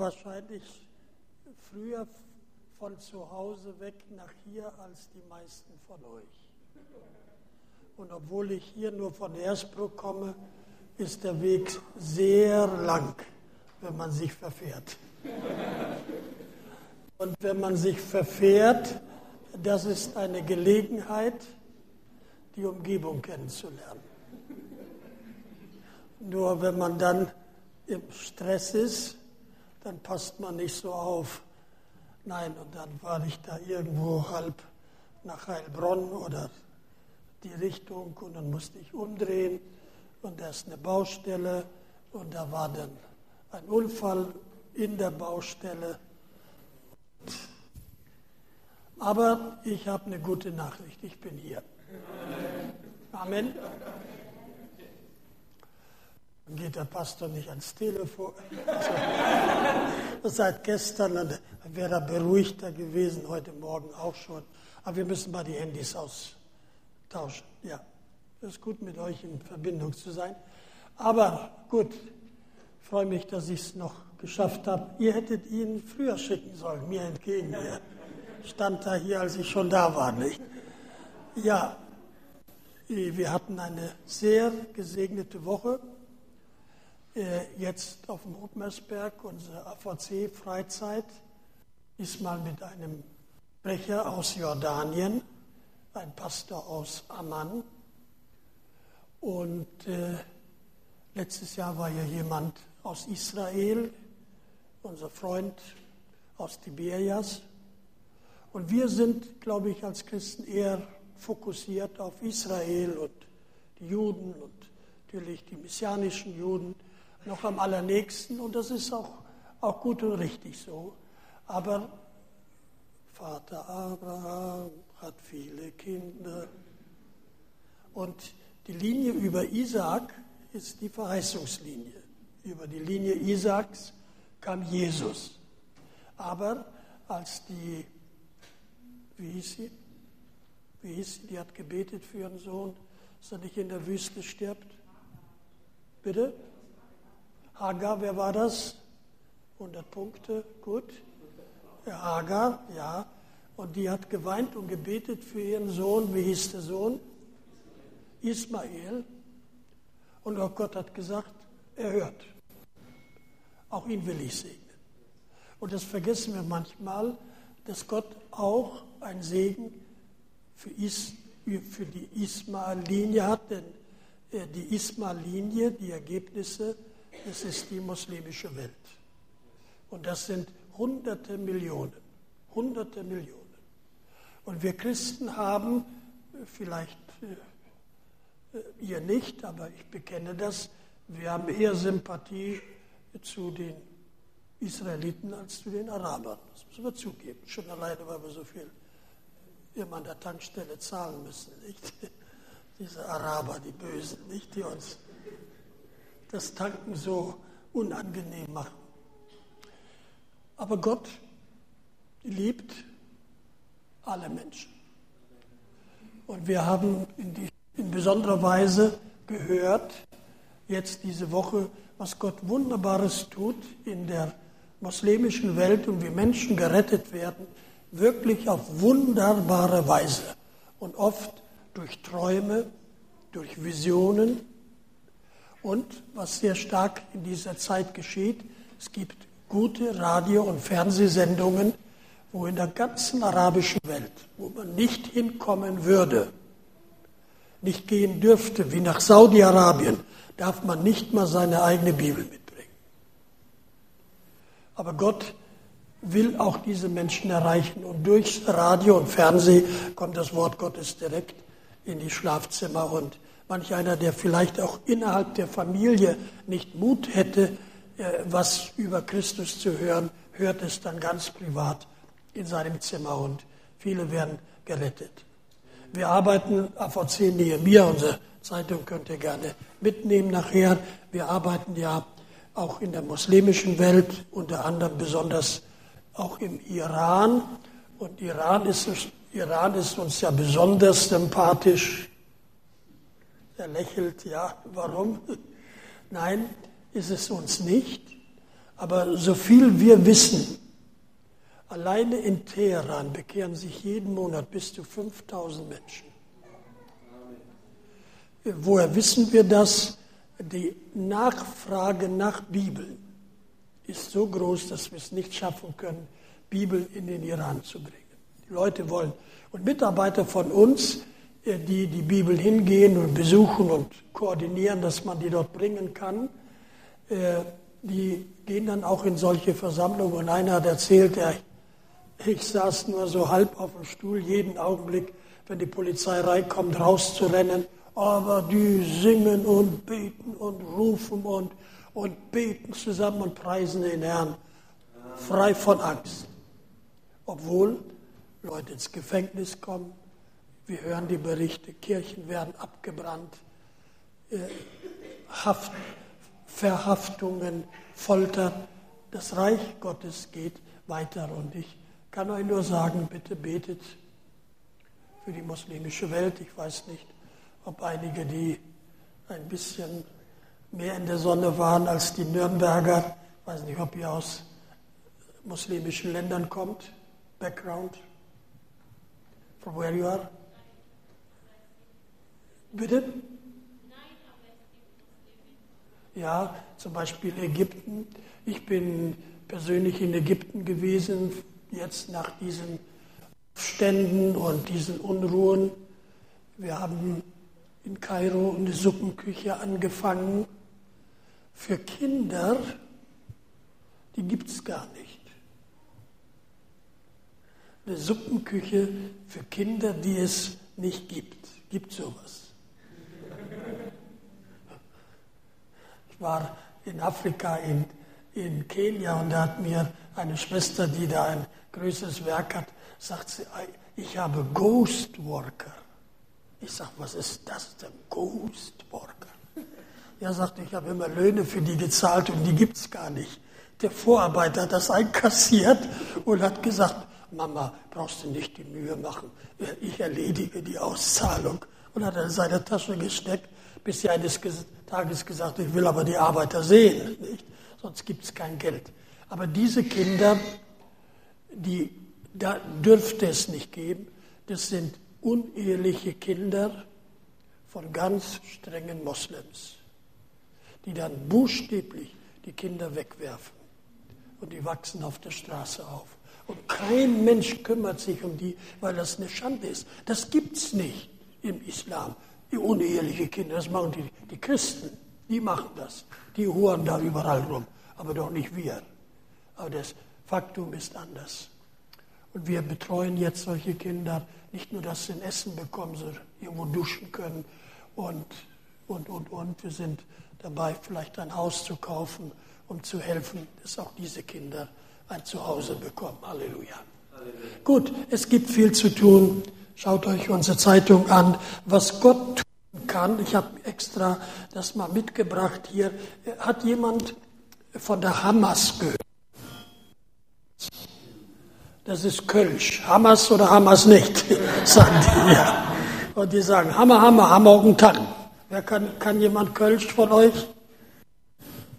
wahrscheinlich früher von zu Hause weg nach hier als die meisten von euch. Und obwohl ich hier nur von Ersbruck komme, ist der Weg sehr lang, wenn man sich verfährt. Und wenn man sich verfährt, das ist eine Gelegenheit, die Umgebung kennenzulernen. Nur wenn man dann im Stress ist, dann passt man nicht so auf. Nein, und dann war ich da irgendwo halb nach Heilbronn oder die Richtung und dann musste ich umdrehen und da ist eine Baustelle und da war dann ein Unfall in der Baustelle. Aber ich habe eine gute Nachricht, ich bin hier. Amen. Dann geht der Pastor nicht ans Telefon. Seit gestern wäre er beruhigter gewesen, heute Morgen auch schon. Aber wir müssen mal die Handys austauschen. Ja, es ist gut, mit euch in Verbindung zu sein. Aber gut, freue mich, dass ich es noch geschafft habe. Ihr hättet ihn früher schicken sollen, mir entgegen. Er stand da hier, als ich schon da war. Nicht? Ja, wir hatten eine sehr gesegnete Woche. Äh, jetzt auf dem Ottmersberg, unsere AVC-Freizeit, ist mal mit einem Sprecher aus Jordanien, ein Pastor aus Amman. Und äh, letztes Jahr war ja jemand aus Israel, unser Freund aus Tiberias. Und wir sind, glaube ich, als Christen eher fokussiert auf Israel und die Juden und natürlich die messianischen Juden noch am allernächsten und das ist auch, auch gut und richtig so. Aber Vater Abraham hat viele Kinder und die Linie über Isaac ist die Verheißungslinie. Über die Linie Isaaks kam Jesus. Aber als die, wie hieß sie? Wie hieß sie? Die hat gebetet für ihren Sohn, dass er nicht in der Wüste stirbt. Bitte? Hagar, wer war das? 100 Punkte, gut. Ja, Hagar, ja. Und die hat geweint und gebetet für ihren Sohn. Wie hieß der Sohn? Ismael. Und auch Gott hat gesagt, er hört. Auch ihn will ich segnen. Und das vergessen wir manchmal, dass Gott auch ein Segen für, Is, für die Ismael-Linie hat, denn äh, die Ismael-Linie, die Ergebnisse, es ist die muslimische Welt. Und das sind hunderte Millionen, hunderte Millionen. Und wir Christen haben, vielleicht äh, ihr nicht, aber ich bekenne das, wir haben eher Sympathie zu den Israeliten als zu den Arabern. Das müssen wir zugeben. Schon alleine, weil wir so viel immer an der Tankstelle zahlen müssen. Nicht? Diese Araber, die Bösen, nicht? die uns das Tanken so unangenehm machen. Aber Gott liebt alle Menschen. Und wir haben in, die, in besonderer Weise gehört, jetzt diese Woche, was Gott Wunderbares tut in der muslimischen Welt und wie Menschen gerettet werden, wirklich auf wunderbare Weise und oft durch Träume, durch Visionen, und was sehr stark in dieser Zeit geschieht, es gibt gute Radio- und Fernsehsendungen, wo in der ganzen arabischen Welt, wo man nicht hinkommen würde, nicht gehen dürfte, wie nach Saudi-Arabien, darf man nicht mal seine eigene Bibel mitbringen. Aber Gott will auch diese Menschen erreichen und durch Radio und Fernsehen kommt das Wort Gottes direkt in die Schlafzimmer und Manch einer, der vielleicht auch innerhalb der Familie nicht Mut hätte, äh, was über Christus zu hören, hört es dann ganz privat in seinem Zimmer und viele werden gerettet. Wir arbeiten, AVC Nehemiah, unsere Zeitung könnt ihr gerne mitnehmen nachher. Wir arbeiten ja auch in der muslimischen Welt, unter anderem besonders auch im Iran. Und Iran ist, Iran ist uns ja besonders sympathisch. Er lächelt, ja, warum? Nein, ist es uns nicht. Aber so viel wir wissen, alleine in Teheran bekehren sich jeden Monat bis zu 5000 Menschen. Woher wissen wir das? Die Nachfrage nach Bibeln ist so groß, dass wir es nicht schaffen können, Bibel in den Iran zu bringen. Die Leute wollen. Und Mitarbeiter von uns, die die Bibel hingehen und besuchen und koordinieren, dass man die dort bringen kann, äh, die gehen dann auch in solche Versammlungen. Und einer hat erzählt, er, ich saß nur so halb auf dem Stuhl, jeden Augenblick, wenn die Polizei reinkommt, rauszurennen. Aber die singen und beten und rufen und, und beten zusammen und preisen den Herrn, frei von Angst. Obwohl Leute ins Gefängnis kommen, wir hören die Berichte, Kirchen werden abgebrannt, äh, Haft, Verhaftungen, Folter. Das Reich Gottes geht weiter und ich kann euch nur sagen, bitte betet für die muslimische Welt. Ich weiß nicht, ob einige, die ein bisschen mehr in der Sonne waren als die Nürnberger, ich weiß nicht, ob ihr aus muslimischen Ländern kommt, Background, from where you are. Bitte? Ja, zum Beispiel Ägypten. Ich bin persönlich in Ägypten gewesen, jetzt nach diesen Ständen und diesen Unruhen. Wir haben in Kairo eine Suppenküche angefangen für Kinder, die gibt es gar nicht. Eine Suppenküche für Kinder, die es nicht gibt. Gibt sowas? War in Afrika, in, in Kenia, und da hat mir eine Schwester, die da ein größeres Werk hat, sagt sie, ich habe Ghost Worker. Ich sage, was ist das denn, Ghost Worker? Er sagt, ich habe immer Löhne für die gezahlt und die gibt es gar nicht. Der Vorarbeiter hat das einkassiert und hat gesagt, Mama, brauchst du nicht die Mühe machen, ich erledige die Auszahlung. Und hat er in seine Tasche gesteckt, bis sie eines Tages gesagt, ich will aber die Arbeiter sehen, nicht? sonst gibt es kein Geld. Aber diese Kinder, die, da dürfte es nicht geben, das sind uneheliche Kinder von ganz strengen Moslems, die dann buchstäblich die Kinder wegwerfen und die wachsen auf der Straße auf. Und kein Mensch kümmert sich um die, weil das eine Schande ist. Das gibt es nicht im Islam die uneheliche Kinder, das machen die, die Christen, die machen das. Die huren da überall rum, aber doch nicht wir. Aber das Faktum ist anders. Und wir betreuen jetzt solche Kinder, nicht nur, dass sie ein Essen bekommen, sondern irgendwo duschen können und, und, und, und. Wir sind dabei, vielleicht ein Haus zu kaufen, um zu helfen, dass auch diese Kinder ein Zuhause bekommen. Halleluja. Halleluja. Gut, es gibt viel zu tun. Schaut euch unsere Zeitung an, was Gott tun kann. Ich habe extra das mal mitgebracht hier. Hat jemand von der Hamas gehört? Das ist Kölsch. Hamas oder Hamas nicht, sagen die. Ja. Und die sagen, Hammer, Hammer, Hammer und Tang. Wer kann, kann jemand Kölsch von euch?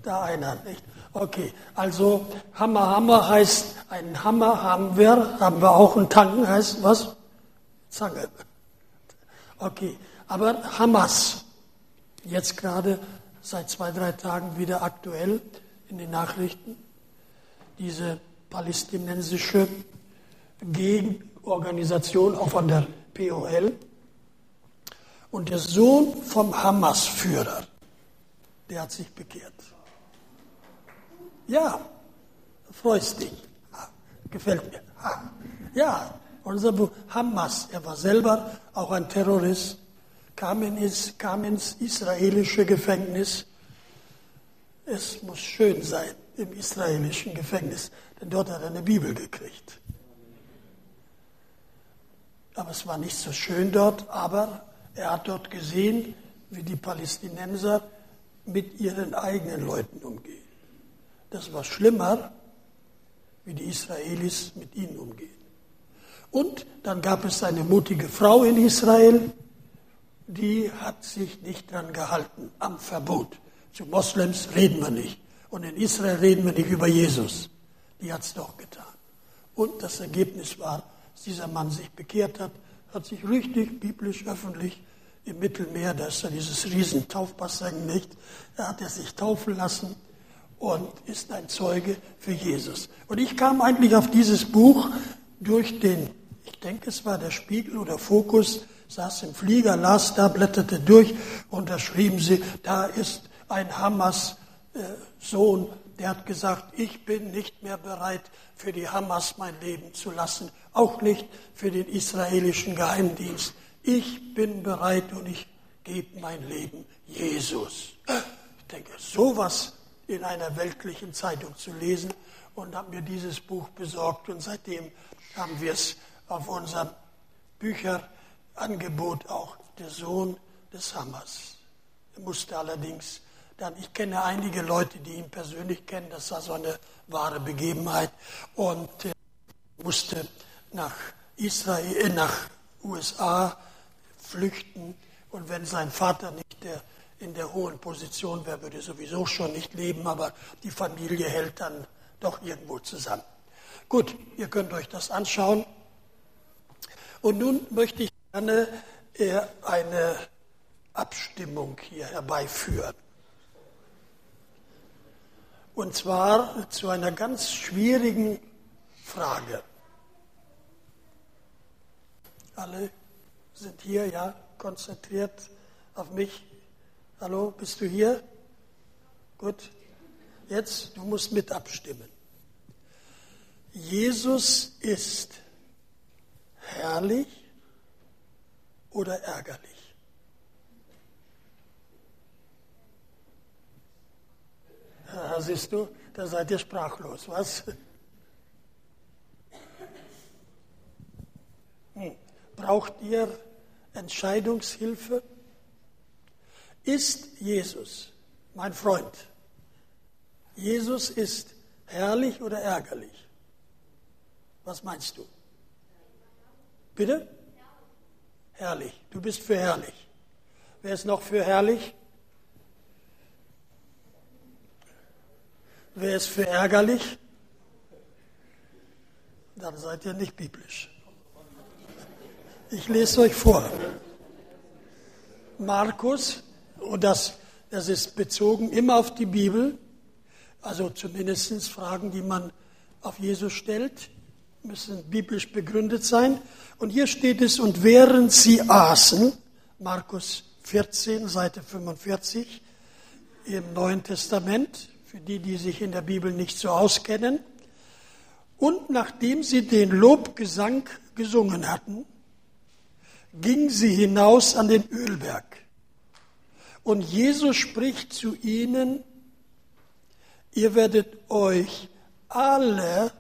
Da einer, nicht? Okay, also Hammer, Hammer heißt, ein Hammer haben wir, haben wir auch, ein Tang heißt was? Zange. Okay, aber Hamas, jetzt gerade seit zwei, drei Tagen wieder aktuell in den Nachrichten, diese palästinensische Gegenorganisation, auch von der POL. Und der Sohn vom Hamas-Führer, der hat sich bekehrt. Ja, freust dich. Gefällt mir. Ja, unser Buch Hamas, er war selber auch ein Terrorist, kam, in, kam ins israelische Gefängnis. Es muss schön sein im israelischen Gefängnis, denn dort hat er eine Bibel gekriegt. Aber es war nicht so schön dort, aber er hat dort gesehen, wie die Palästinenser mit ihren eigenen Leuten umgehen. Das war schlimmer, wie die Israelis mit ihnen umgehen. Und dann gab es eine mutige Frau in Israel, die hat sich nicht dran gehalten am Verbot. Zu Moslems reden wir nicht. Und in Israel reden wir nicht über Jesus. Die hat es doch getan. Und das Ergebnis war, dass dieser Mann sich bekehrt hat, hat sich richtig biblisch öffentlich im Mittelmeer, da ist ja dieses riesen nicht, da hat er sich taufen lassen und ist ein Zeuge für Jesus. Und ich kam eigentlich auf dieses Buch durch den, denke es war der Spiegel oder Fokus, saß im Flieger, las da, blätterte durch und da schrieben sie, da ist ein Hamas äh, der hat gesagt, ich bin nicht mehr bereit, für die Hamas mein Leben zu lassen, auch nicht für den israelischen Geheimdienst. Ich bin bereit und ich gebe mein Leben Jesus. Ich denke, sowas in einer weltlichen Zeitung zu lesen und habe mir dieses Buch besorgt und seitdem haben wir es auf unserem Bücherangebot auch der Sohn des Hammers. Er musste allerdings dann, ich kenne einige Leute, die ihn persönlich kennen, das war so eine wahre Begebenheit und er musste nach Israel, äh, nach USA flüchten und wenn sein Vater nicht der, in der hohen Position wäre, würde sowieso schon nicht leben, aber die Familie hält dann doch irgendwo zusammen. Gut, ihr könnt euch das anschauen. Und nun möchte ich gerne äh, eine Abstimmung hier herbeiführen. Und zwar zu einer ganz schwierigen Frage. Alle sind hier, ja, konzentriert auf mich. Hallo, bist du hier? Gut. Jetzt, du musst mit abstimmen. Jesus ist herrlich oder ärgerlich? Ja, siehst du, da seid ihr sprachlos, was? Hm. Braucht ihr Entscheidungshilfe? Ist Jesus, mein Freund, Jesus ist herrlich oder ärgerlich? Was meinst du? Bitte? Herrlich. Du bist für herrlich. Wer ist noch für herrlich? Wer ist für ärgerlich? Dann seid ihr nicht biblisch. Ich lese euch vor. Markus, und das, das ist bezogen immer auf die Bibel, also zumindest Fragen, die man auf Jesus stellt, müssen biblisch begründet sein. Und hier steht es, und während sie aßen, Markus 14, Seite 45 im Neuen Testament, für die, die sich in der Bibel nicht so auskennen. Und nachdem sie den Lobgesang gesungen hatten, gingen sie hinaus an den Ölberg. Und Jesus spricht zu ihnen, ihr werdet euch alle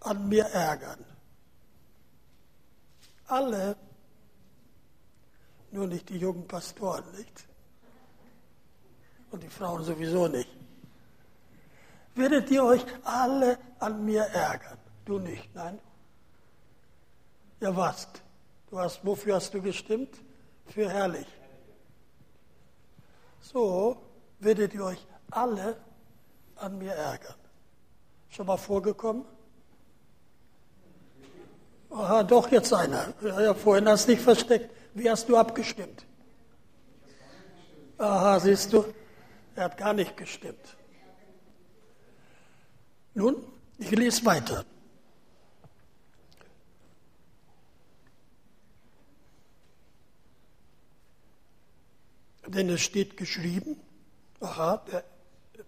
an mir ärgern. Alle, nur nicht die jungen Pastoren, nicht? Und die Frauen sowieso nicht werdet ihr euch alle an mir ärgern. Du nicht, nein? Ja, was? Du hast, wofür hast du gestimmt? Für herrlich. So werdet ihr euch alle an mir ärgern. Schon mal vorgekommen? Aha, doch jetzt einer. Ja, vorhin hast du dich versteckt. Wie hast du abgestimmt? Aha, siehst du, er hat gar nicht gestimmt. Nun, ich lese weiter. Denn es steht geschrieben, aha,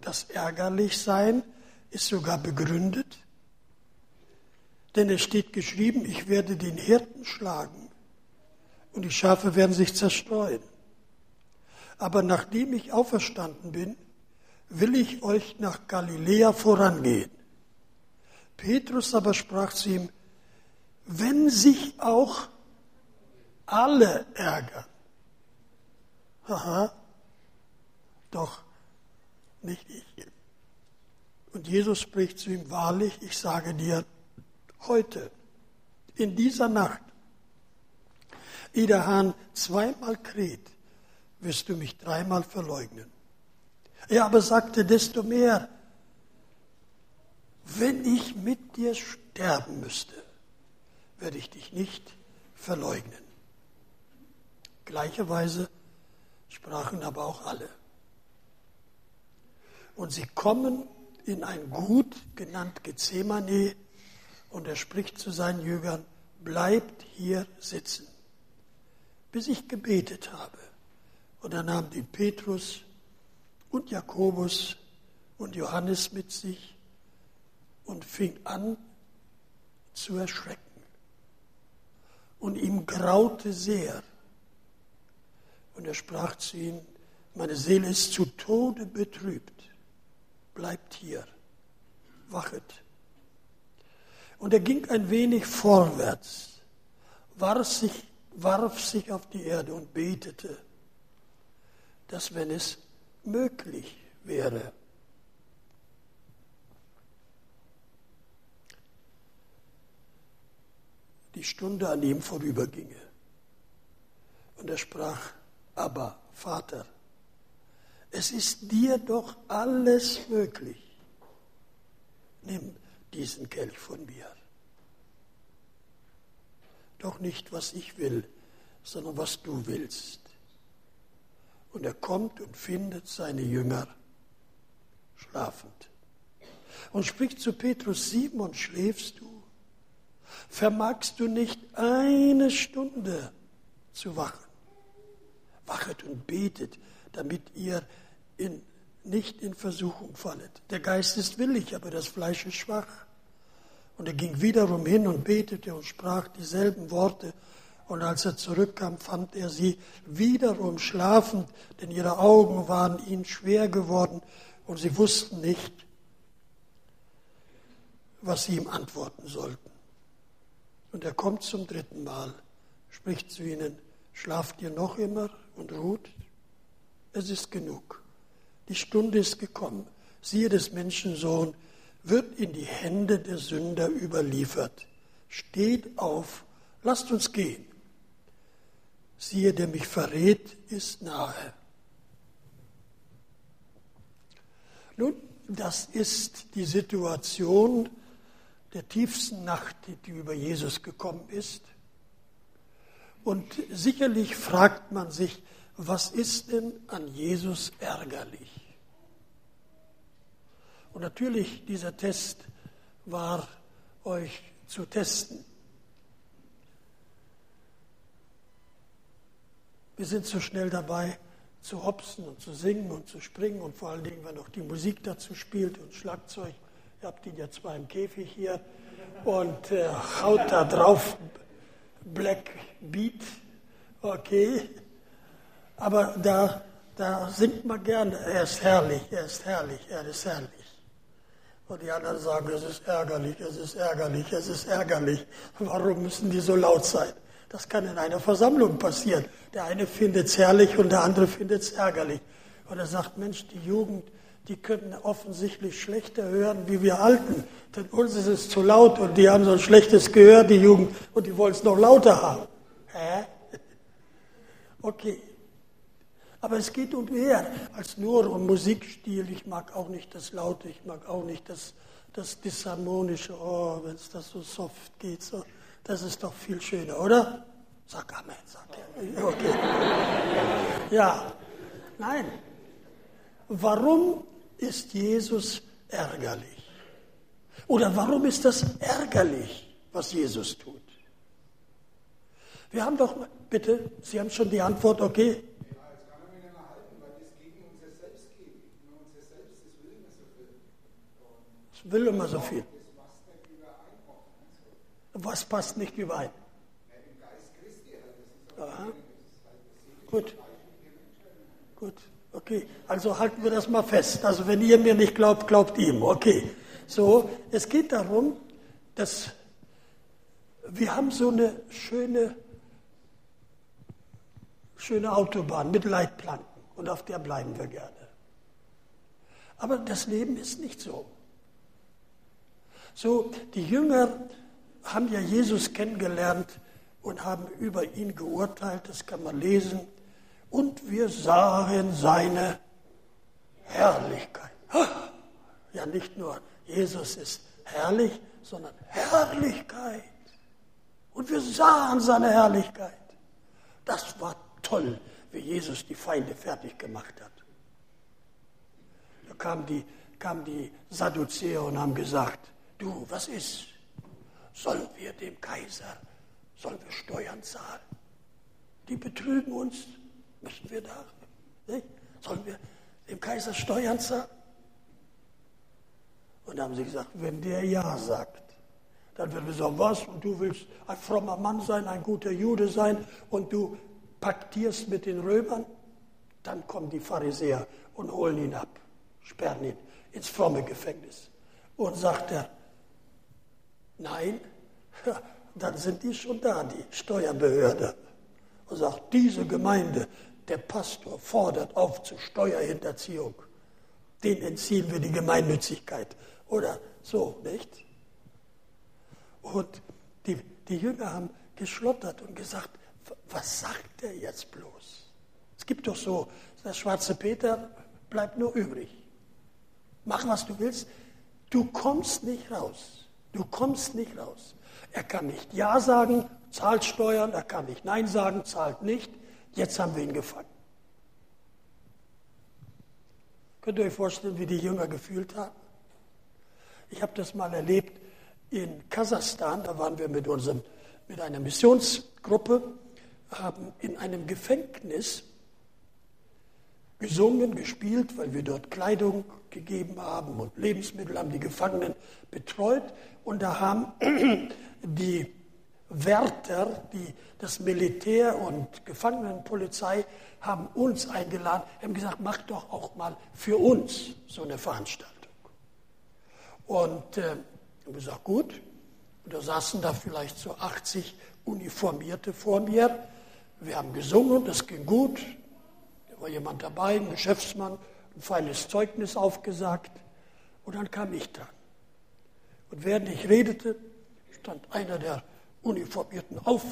das Ärgerlichsein ist sogar begründet. Denn es steht geschrieben, ich werde den Hirten schlagen und die Schafe werden sich zerstreuen. Aber nachdem ich auferstanden bin, will ich euch nach Galiläa vorangehen. Petrus aber sprach zu ihm, wenn sich auch alle ärgern, haha, doch nicht ich. Und Jesus spricht zu ihm, wahrlich, ich sage dir, heute, in dieser Nacht, ehe der Hahn zweimal kräht, wirst du mich dreimal verleugnen. Er aber sagte desto mehr, wenn ich mit dir sterben müsste, werde ich dich nicht verleugnen. Gleicherweise sprachen aber auch alle. Und sie kommen in ein Gut genannt Gethsemane und er spricht zu seinen Jüngern, bleibt hier sitzen, bis ich gebetet habe. Und er nahm die Petrus und Jakobus und Johannes mit sich und fing an zu erschrecken. Und ihm graute sehr. Und er sprach zu ihnen, meine Seele ist zu Tode betrübt. Bleibt hier, wachet. Und er ging ein wenig vorwärts, warf sich, warf sich auf die Erde und betete, dass wenn es möglich wäre, die Stunde an ihm vorüberginge. Und er sprach, aber Vater, es ist dir doch alles möglich. Nimm diesen Kelch von mir. Doch nicht, was ich will, sondern was du willst. Und er kommt und findet seine Jünger schlafend. Und spricht zu Petrus, Simon, schläfst du? Vermagst du nicht eine Stunde zu wachen? Wachet und betet, damit ihr in, nicht in Versuchung fallet. Der Geist ist willig, aber das Fleisch ist schwach. Und er ging wiederum hin und betete und sprach dieselben Worte. Und als er zurückkam, fand er sie wiederum schlafend, denn ihre Augen waren ihnen schwer geworden und sie wussten nicht, was sie ihm antworten sollten. Und er kommt zum dritten Mal, spricht zu ihnen, schlaft ihr noch immer und ruht? Es ist genug. Die Stunde ist gekommen. Siehe des Menschensohn wird in die Hände der Sünder überliefert. Steht auf, lasst uns gehen siehe, der mich verrät, ist nahe. Nun, das ist die Situation der tiefsten Nacht, die über Jesus gekommen ist. Und sicherlich fragt man sich, was ist denn an Jesus ärgerlich? Und natürlich, dieser Test war euch zu testen. Wir sind so schnell dabei, zu hopsen und zu singen und zu springen und vor allen Dingen, wenn auch die Musik dazu spielt und Schlagzeug. Ihr habt ihn ja zwar im Käfig hier und äh, haut da drauf Black Beat, okay. Aber da, da singt man gerne, er ist herrlich, er ist herrlich, er ist herrlich. Und die anderen sagen, es ist ärgerlich, es ist ärgerlich, es ist ärgerlich. Warum müssen die so laut sein? Das kann in einer Versammlung passieren. Der eine findet es herrlich und der andere findet es ärgerlich. Und er sagt, Mensch, die Jugend, die können offensichtlich schlechter hören wie wir Alten. Denn uns ist es zu laut und die haben so ein schlechtes Gehör, die Jugend, und die wollen es noch lauter haben. Hä? Okay. Aber es geht um mehr als nur um Musikstil. Ich mag auch nicht das Laute, ich mag auch nicht das, das Disharmonische. Oh, wenn es das so soft geht. So. Das ist doch viel schöner, oder? Sag Amen, sagt er. Okay. Ja, nein. Warum ist Jesus ärgerlich? Oder warum ist das ärgerlich, was Jesus tut? Wir haben doch, bitte, Sie haben schon die Antwort, okay? Will immer so viel. Was passt nicht überein? Aha. Gut. Gut. Okay. Also halten wir das mal fest. Also wenn ihr mir nicht glaubt, glaubt ihm. Okay. So, es geht darum, dass wir haben so eine schöne, schöne Autobahn mit Leitplanken und auf der bleiben wir gerne. Aber das Leben ist nicht so. So, die Jünger haben ja Jesus kennengelernt und haben über ihn geurteilt, das kann man lesen. Und wir sahen seine Herrlichkeit. Ja, nicht nur Jesus ist herrlich, sondern Herrlichkeit. Und wir sahen seine Herrlichkeit. Das war toll, wie Jesus die Feinde fertig gemacht hat. Da kamen die, kamen die Sadduzäer und haben gesagt, du, was ist? Sollen wir dem Kaiser, sollen wir Steuern zahlen? Die betrügen uns, müssen wir da, nicht? sollen wir dem Kaiser Steuern zahlen? Und da haben sie gesagt, wenn der Ja sagt, dann werden wir sagen, was? Und du willst ein frommer Mann sein, ein guter Jude sein und du paktierst mit den Römern? Dann kommen die Pharisäer und holen ihn ab, sperren ihn ins fromme Gefängnis. Und sagt er, nein, dann sind die schon da, die Steuerbehörde. Und sagt, diese Gemeinde, der Pastor fordert auf zur Steuerhinterziehung. Den entziehen wir die Gemeinnützigkeit. Oder so, nicht? Und die, die Jünger haben geschlottert und gesagt, was sagt er jetzt bloß? Es gibt doch so, der schwarze Peter bleibt nur übrig. Mach, was du willst. Du kommst nicht raus. Du kommst nicht raus. Er kann nicht Ja sagen, zahlt Steuern, er kann nicht Nein sagen, zahlt nicht. Jetzt haben wir ihn gefangen. Könnt ihr euch vorstellen, wie die Jünger gefühlt haben? Ich habe das mal erlebt in Kasachstan, da waren wir mit, unserem, mit einer Missionsgruppe, haben in einem Gefängnis gesungen, gespielt, weil wir dort Kleidung gegeben haben und Lebensmittel, haben die Gefangenen betreut. Und da haben die Wärter, die, das Militär und Gefangenenpolizei haben uns eingeladen, haben gesagt, macht doch auch mal für uns so eine Veranstaltung. Und äh, haben gesagt, gut. Und da saßen da vielleicht so 80 Uniformierte vor mir. Wir haben gesungen, das ging gut. War jemand dabei, ein Geschäftsmann, ein feines Zeugnis aufgesagt. Und dann kam ich dran. Und während ich redete, stand einer der Uniformierten auf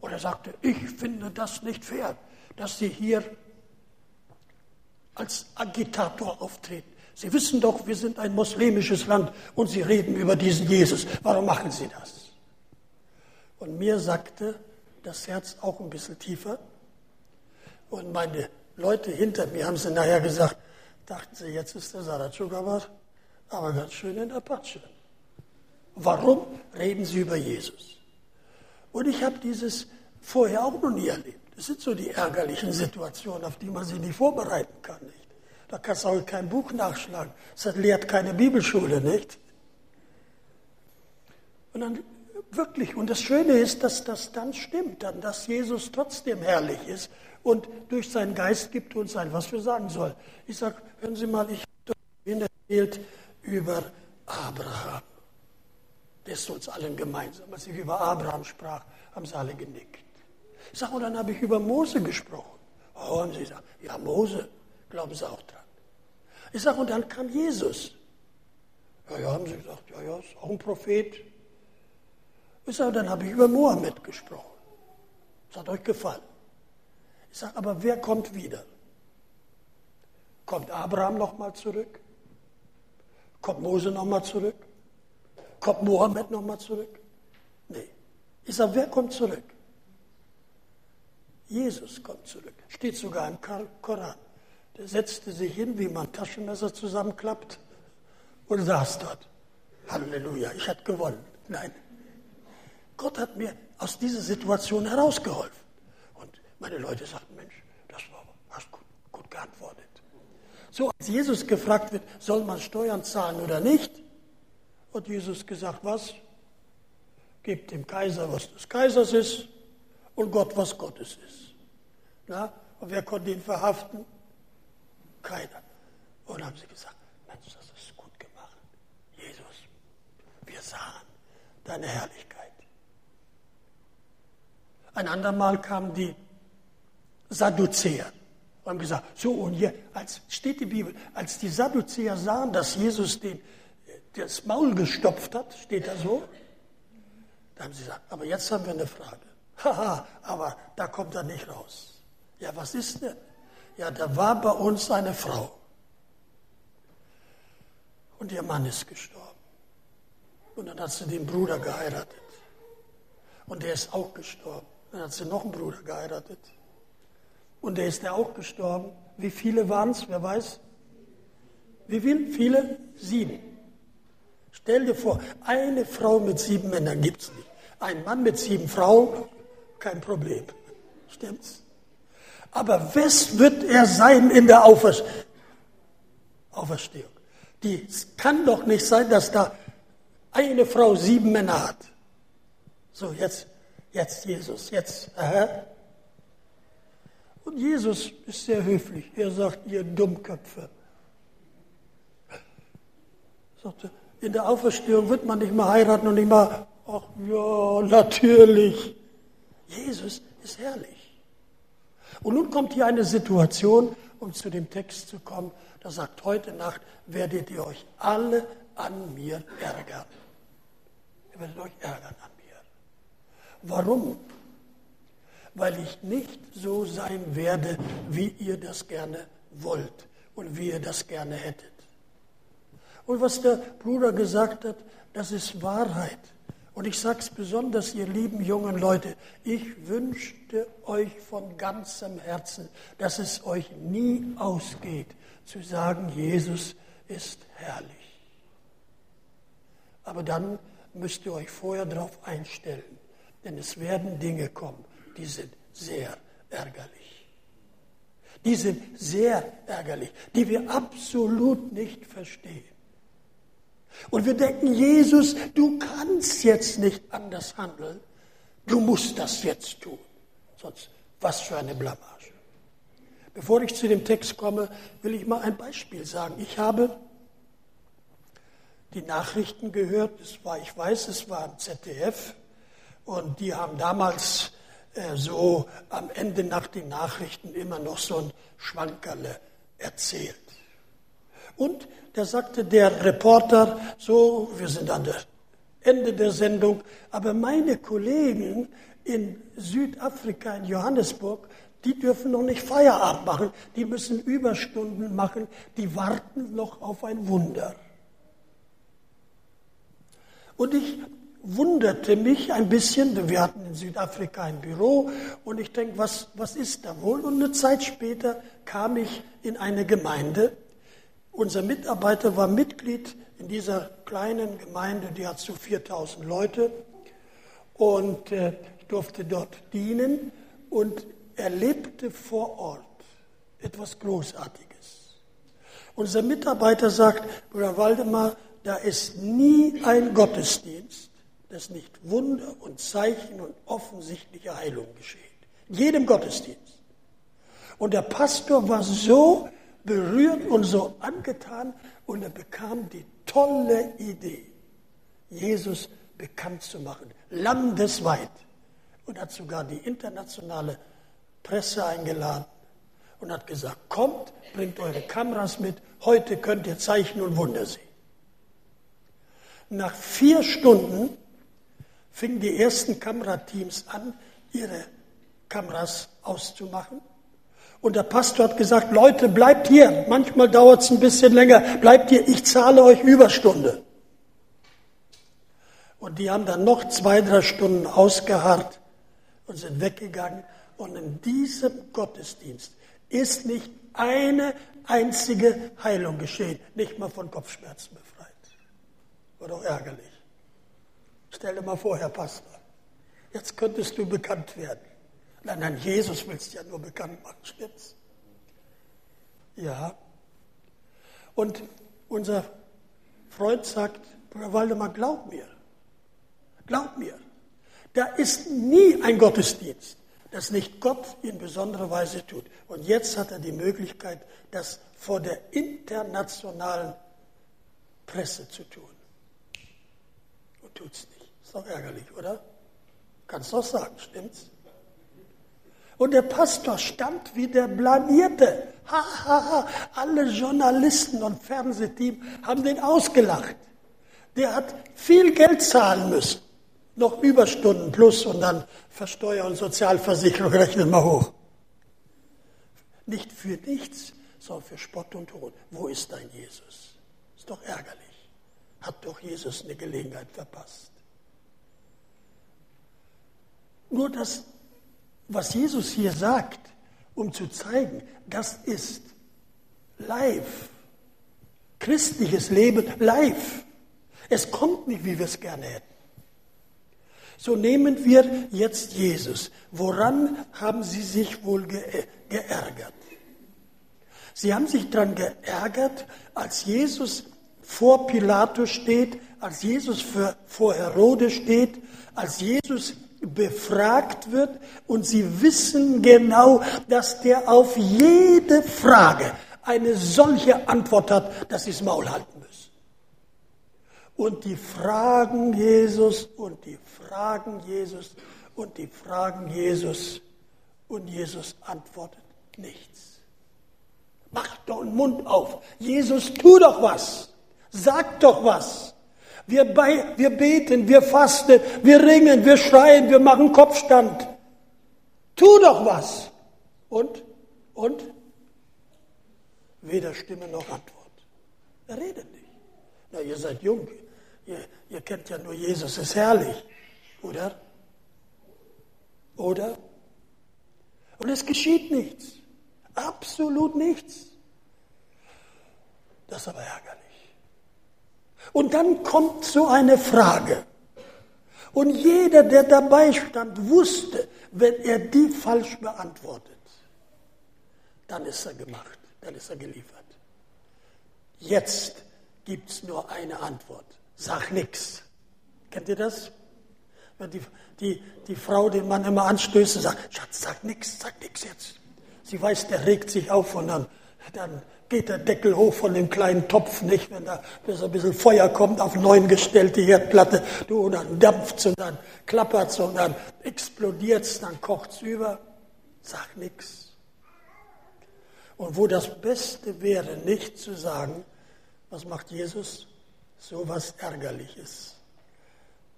und er sagte, ich finde das nicht fair, dass Sie hier als Agitator auftreten. Sie wissen doch, wir sind ein muslimisches Land und Sie reden über diesen Jesus. Warum machen Sie das? Und mir sagte das Herz auch ein bisschen tiefer. Und meine Leute hinter mir haben sie nachher gesagt, dachten sie, jetzt ist der Saratschugabar aber ganz schön in der Patsche. Warum reden sie über Jesus? Und ich habe dieses vorher auch noch nie erlebt. Das sind so die ärgerlichen Situationen, auf die man sich nicht vorbereiten kann. Nicht? Da kannst du auch kein Buch nachschlagen. Das lehrt keine Bibelschule, nicht? Und dann wirklich, und das Schöne ist, dass das dann stimmt, dann, dass Jesus trotzdem herrlich ist und durch seinen Geist gibt uns ein, was wir sagen sollen. Ich sage, hören Sie mal, ich habe erzählt über Abraham. Der ist uns allen gemeinsam. Als ich über Abraham sprach, haben sie alle genickt. Ich sage, und dann habe ich über Mose gesprochen. Oh, und sie sagen, ja, Mose, glauben sie auch dran. Ich sage, und dann kam Jesus. Ja, ja, haben sie gesagt, ja, ja, ist auch ein Prophet. Ich sage, dann habe ich über Mohammed gesprochen. Das hat euch gefallen. Ich sage, aber wer kommt wieder? Kommt Abraham nochmal zurück? Kommt Mose nochmal zurück? Kommt Mohammed nochmal zurück? Nee. Ich sage, wer kommt zurück? Jesus kommt zurück. Steht sogar im Koran. Der setzte sich hin, wie man Taschenmesser zusammenklappt und saß dort. Halleluja, ich hatte gewonnen. Nein. Gott hat mir aus dieser Situation herausgeholfen. Meine Leute sagten, Mensch, das war, hast gut, gut geantwortet. So, als Jesus gefragt wird, soll man Steuern zahlen oder nicht, hat Jesus gesagt, was? Gebt dem Kaiser, was des Kaisers ist und Gott, was Gottes ist. Na? Und wer konnte ihn verhaften? Keiner. Und haben sie gesagt, Mensch, das ist gut gemacht. Jesus, wir sahen deine Herrlichkeit. Ein andermal kamen die Sadduzäer und haben gesagt, so und hier, als steht die Bibel, als die Sadduzäer sahen, dass Jesus den, das Maul gestopft hat, steht da so, da haben sie gesagt, aber jetzt haben wir eine Frage. Haha, aber da kommt er nicht raus. Ja, was ist denn? Ja, da war bei uns eine Frau. Und ihr Mann ist gestorben. Und dann hat sie den Bruder geheiratet. Und der ist auch gestorben. Dann hat sie noch einen Bruder geheiratet. Und der ist ja auch gestorben. Wie viele waren es? Wer weiß? Wie viele? Viele? Sieben. Stell dir vor, eine Frau mit sieben Männern gibt es nicht. Ein Mann mit sieben Frauen, kein Problem. Stimmt's? Aber was wird er sein in der Auferstehung? Die, es kann doch nicht sein, dass da eine Frau sieben Männer hat. So, jetzt, jetzt Jesus, jetzt. Aha. Und Jesus ist sehr höflich. Er sagt, ihr Dummköpfe. Sagte, in der Auferstehung wird man nicht mehr heiraten und nicht mehr, ach ja, natürlich. Jesus ist herrlich. Und nun kommt hier eine Situation, um zu dem Text zu kommen, da sagt, heute Nacht werdet ihr euch alle an mir ärgern. Ihr werdet euch ärgern an mir. Warum? Weil ich nicht so sein werde, wie ihr das gerne wollt und wie ihr das gerne hättet. Und was der Bruder gesagt hat, das ist Wahrheit. Und ich sage es besonders, ihr lieben jungen Leute, ich wünschte euch von ganzem Herzen, dass es euch nie ausgeht, zu sagen, Jesus ist herrlich. Aber dann müsst ihr euch vorher darauf einstellen, denn es werden Dinge kommen, die sind sehr ärgerlich. Die sind sehr ärgerlich, die wir absolut nicht verstehen. Und wir denken, Jesus, du kannst jetzt nicht anders handeln. Du musst das jetzt tun. Sonst, was für eine Blamage. Bevor ich zu dem Text komme, will ich mal ein Beispiel sagen. Ich habe die Nachrichten gehört. Es war, ich weiß, es war ein ZDF. Und die haben damals äh, so am Ende nach den Nachrichten immer noch so ein Schwankerle erzählt. Und da sagte der Reporter, so, wir sind an der Ende der Sendung, aber meine Kollegen in Südafrika, in Johannesburg, die dürfen noch nicht Feierabend machen, die müssen Überstunden machen, die warten noch auf ein Wunder. Und ich wunderte mich ein bisschen, wir hatten in Südafrika ein Büro und ich denke, was, was ist da wohl? Und eine Zeit später kam ich in eine Gemeinde, unser Mitarbeiter war Mitglied in dieser kleinen Gemeinde, die hat so 4000 Leute und äh, durfte dort dienen und erlebte vor Ort etwas Großartiges. Unser Mitarbeiter sagt, Bruder Waldemar, da ist nie ein Gottesdienst, dass nicht Wunder und Zeichen und offensichtliche Heilung geschehen. Jedem Gottesdienst. Und der Pastor war so berührt und so angetan und er bekam die tolle Idee, Jesus bekannt zu machen, landesweit. Und hat sogar die internationale Presse eingeladen und hat gesagt, kommt, bringt eure Kameras mit, heute könnt ihr Zeichen und Wunder sehen. Nach vier Stunden fingen die ersten Kamerateams an, ihre Kameras auszumachen. Und der Pastor hat gesagt, Leute, bleibt hier. Manchmal dauert es ein bisschen länger. Bleibt hier, ich zahle euch Überstunde. Und die haben dann noch zwei, drei Stunden ausgeharrt und sind weggegangen. Und in diesem Gottesdienst ist nicht eine einzige Heilung geschehen, nicht mal von Kopfschmerzen befreit. War doch ärgerlich. Stell dir mal vor, Herr Pastor, jetzt könntest du bekannt werden. Nein, nein, Jesus willst du ja nur bekannt machen, stimmt's? Ja. Und unser Freund sagt, Bruder Waldemar, glaub mir. Glaub mir. Da ist nie ein Gottesdienst, das nicht Gott in besonderer Weise tut. Und jetzt hat er die Möglichkeit, das vor der internationalen Presse zu tun. Und tut's nicht. Ist doch ärgerlich, oder? Kannst doch sagen, stimmt's? Und der Pastor stand wie der Blamierte. Ha, ha, ha. Alle Journalisten und Fernsehteam haben den ausgelacht. Der hat viel Geld zahlen müssen. Noch Überstunden plus und dann Versteuer und Sozialversicherung rechnen wir hoch. Nicht für nichts, sondern für Spott und Tod. Wo ist dein Jesus? Ist doch ärgerlich. hat doch Jesus eine Gelegenheit verpasst. Nur das, was Jesus hier sagt, um zu zeigen, das ist live. Christliches Leben live. Es kommt nicht, wie wir es gerne hätten. So nehmen wir jetzt Jesus. Woran haben Sie sich wohl geärgert? Sie haben sich daran geärgert, als Jesus vor Pilatus steht, als Jesus vor Herode steht, als Jesus befragt wird und sie wissen genau, dass der auf jede Frage eine solche Antwort hat, dass sie das Maul halten müssen. Und die fragen Jesus und die fragen Jesus und die fragen Jesus und Jesus antwortet nichts. Mach doch den Mund auf. Jesus, tu doch was. Sag doch was. Wir, bei, wir beten, wir fasten, wir ringen, wir schreien, wir machen Kopfstand. Tu doch was. Und? Und? Weder Stimme noch Antwort. Er redet nicht. Na, ihr seid jung. Ihr, ihr kennt ja nur Jesus, ist herrlich. Oder? Oder? Und es geschieht nichts. Absolut nichts. Das ist aber ärgerlich. Und dann kommt so eine Frage. Und jeder, der dabei stand, wusste, wenn er die falsch beantwortet, dann ist er gemacht, dann ist er geliefert. Jetzt gibt es nur eine Antwort. Sag nichts. Kennt ihr das? Wenn die, die, die Frau den Mann immer anstößt und sagt, Schatz, sag nichts, sag nichts jetzt. Sie weiß, der regt sich auf und dann, dann geht der Deckel hoch von dem kleinen Topf nicht, wenn da bis ein bisschen Feuer kommt auf neun gestellte Herdplatte, du, und dann dampft und dann klappert und dann explodiert dann kocht über. Sag nichts. Und wo das Beste wäre, nicht zu sagen, was macht Jesus? So was Ärgerliches.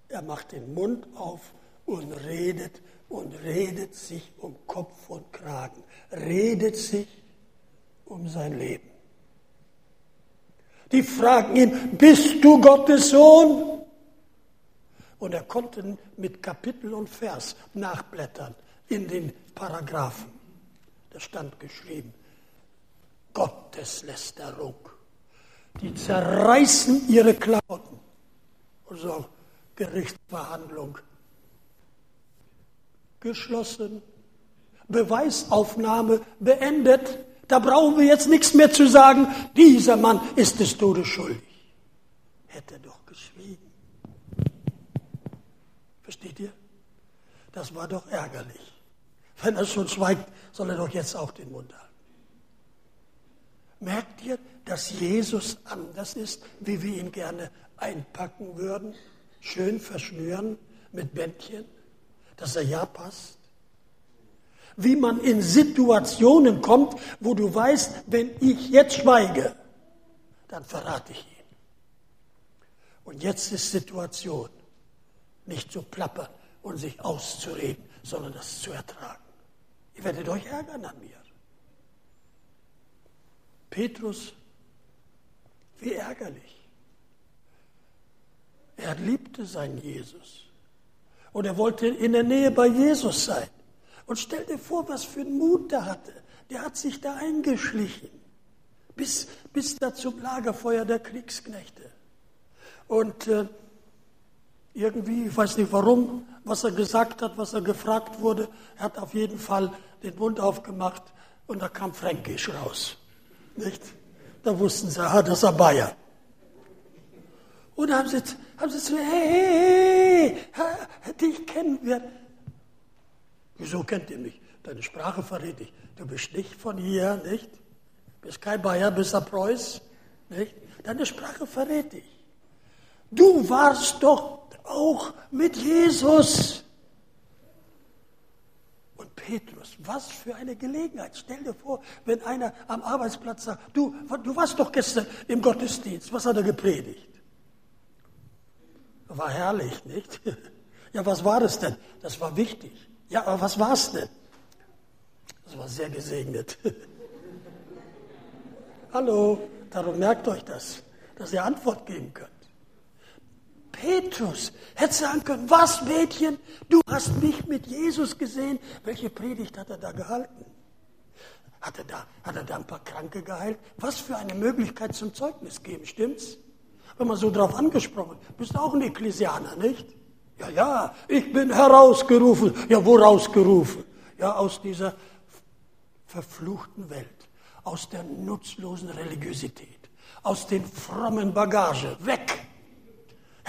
Er macht den Mund auf und redet und redet sich um Kopf und Kragen, redet sich um sein Leben. Die fragen ihn, bist du Gottes Sohn? Und er konnte mit Kapitel und Vers nachblättern in den Paragraphen. Da stand geschrieben, Gotteslästerung. Die zerreißen ihre Klamotten. Und so Gerichtsverhandlung geschlossen. Beweisaufnahme beendet. Da brauchen wir jetzt nichts mehr zu sagen. Dieser Mann ist des Todes schuldig. Hätte doch geschwiegen. Versteht ihr? Das war doch ärgerlich. Wenn er schon schweigt, soll er doch jetzt auch den Mund halten. Merkt ihr, dass Jesus anders ist, wie wir ihn gerne einpacken würden? Schön verschnüren mit Bändchen, dass er ja passt? Wie man in Situationen kommt, wo du weißt, wenn ich jetzt schweige, dann verrate ich ihn. Und jetzt ist Situation, nicht zu plappern und sich auszureden, sondern das zu ertragen. Ihr werdet euch ärgern an mir. Petrus, wie ärgerlich. Er liebte seinen Jesus. Und er wollte in der Nähe bei Jesus sein. Und stell dir vor, was für einen Mut der hatte. Der hat sich da eingeschlichen, bis, bis da zum Lagerfeuer der Kriegsknechte. Und äh, irgendwie, ich weiß nicht warum, was er gesagt hat, was er gefragt wurde, er hat auf jeden Fall den Mund aufgemacht und da kam Fränkisch raus. Nicht? Da wussten sie, ah, das ist ein Bayer. Und haben sie, haben sie gesagt, hey, hey, hey, dich kennen wir. Wieso kennt ihr mich? Deine Sprache verrät dich. Du bist nicht von hier, nicht? Bist kein Bayer, bist ein Preuß, nicht? Deine Sprache verrät dich. Du warst doch auch mit Jesus. Und Petrus, was für eine Gelegenheit. Stell dir vor, wenn einer am Arbeitsplatz sagt, du, du warst doch gestern im Gottesdienst, was hat er gepredigt? War herrlich, nicht? Ja, was war das denn? Das war wichtig. Ja, aber was war es denn? Das war sehr gesegnet. Hallo, darum merkt euch das, dass ihr Antwort geben könnt. Petrus hätte sagen können, was Mädchen, du hast mich mit Jesus gesehen. Welche Predigt hat er da gehalten? Hat er da, hat er da ein paar Kranke geheilt? Was für eine Möglichkeit zum Zeugnis geben, stimmt's? Wenn man so drauf angesprochen, bist du auch ein Ekklesianer, nicht? Ja, ja, ich bin herausgerufen. Ja, wo rausgerufen? Ja, aus dieser verfluchten Welt, aus der nutzlosen Religiosität, aus den frommen Bagage, weg!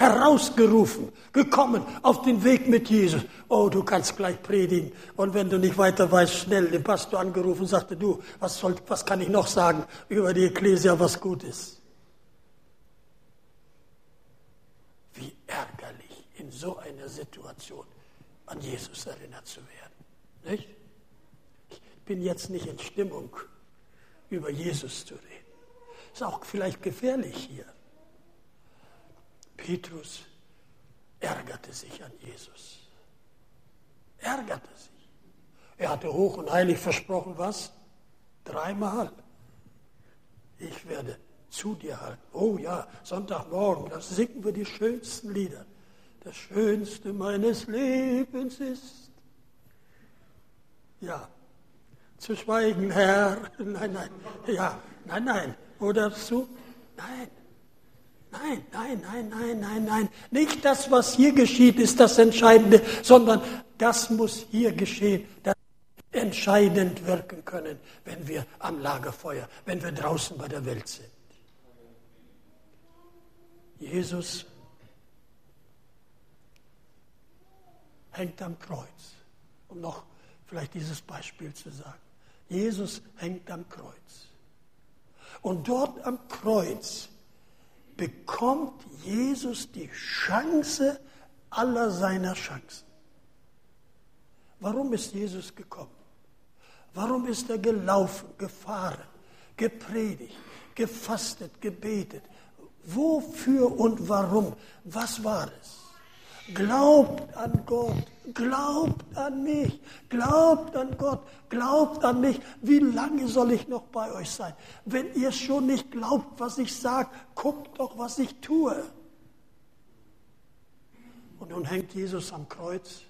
herausgerufen, gekommen auf den Weg mit Jesus. Oh, du kannst gleich predigen. Und wenn du nicht weiter weißt, schnell den Pastor angerufen, sagte du, was, soll, was kann ich noch sagen über die Ekklesia, was gut ist? Wie ärgerlich in so einer Situation an Jesus erinnert zu werden. Nicht? Ich bin jetzt nicht in Stimmung, über Jesus zu reden. Ist auch vielleicht gefährlich hier. Petrus ärgerte sich an Jesus. Ärgerte sich. Er hatte hoch und heilig versprochen, was? Dreimal. Ich werde zu dir halten. Oh ja, Sonntagmorgen, da singen wir die schönsten Lieder. Das Schönste meines Lebens ist. Ja, zu schweigen, Herr. Nein, nein. Ja, nein, nein. Oder zu? Nein. Nein, nein, nein, nein, nein, nein. Nicht das, was hier geschieht, ist das Entscheidende, sondern das muss hier geschehen, wir entscheidend wirken können, wenn wir am Lagerfeuer, wenn wir draußen bei der Welt sind. Jesus hängt am Kreuz, um noch vielleicht dieses Beispiel zu sagen. Jesus hängt am Kreuz. Und dort am Kreuz bekommt Jesus die Chance aller seiner Chancen. Warum ist Jesus gekommen? Warum ist er gelaufen, gefahren, gepredigt, gefastet, gebetet? Wofür und warum? Was war es? Glaubt an Gott, glaubt an mich, glaubt an Gott, glaubt an mich. Wie lange soll ich noch bei euch sein? Wenn ihr schon nicht glaubt, was ich sage, guckt doch, was ich tue. Und nun hängt Jesus am Kreuz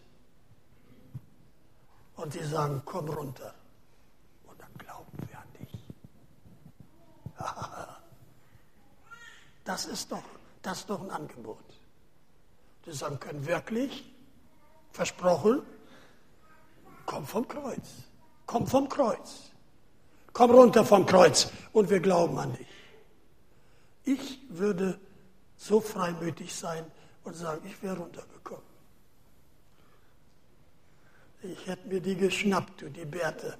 und sie sagen, komm runter. Und dann glauben wir an dich. Das ist doch, das ist doch ein Angebot. Die sagen können, wirklich, versprochen, komm vom Kreuz, komm vom Kreuz, komm runter vom Kreuz und wir glauben an dich. Ich würde so freimütig sein und sagen, ich wäre runtergekommen. Ich hätte mir die geschnappt, du, die Bärte,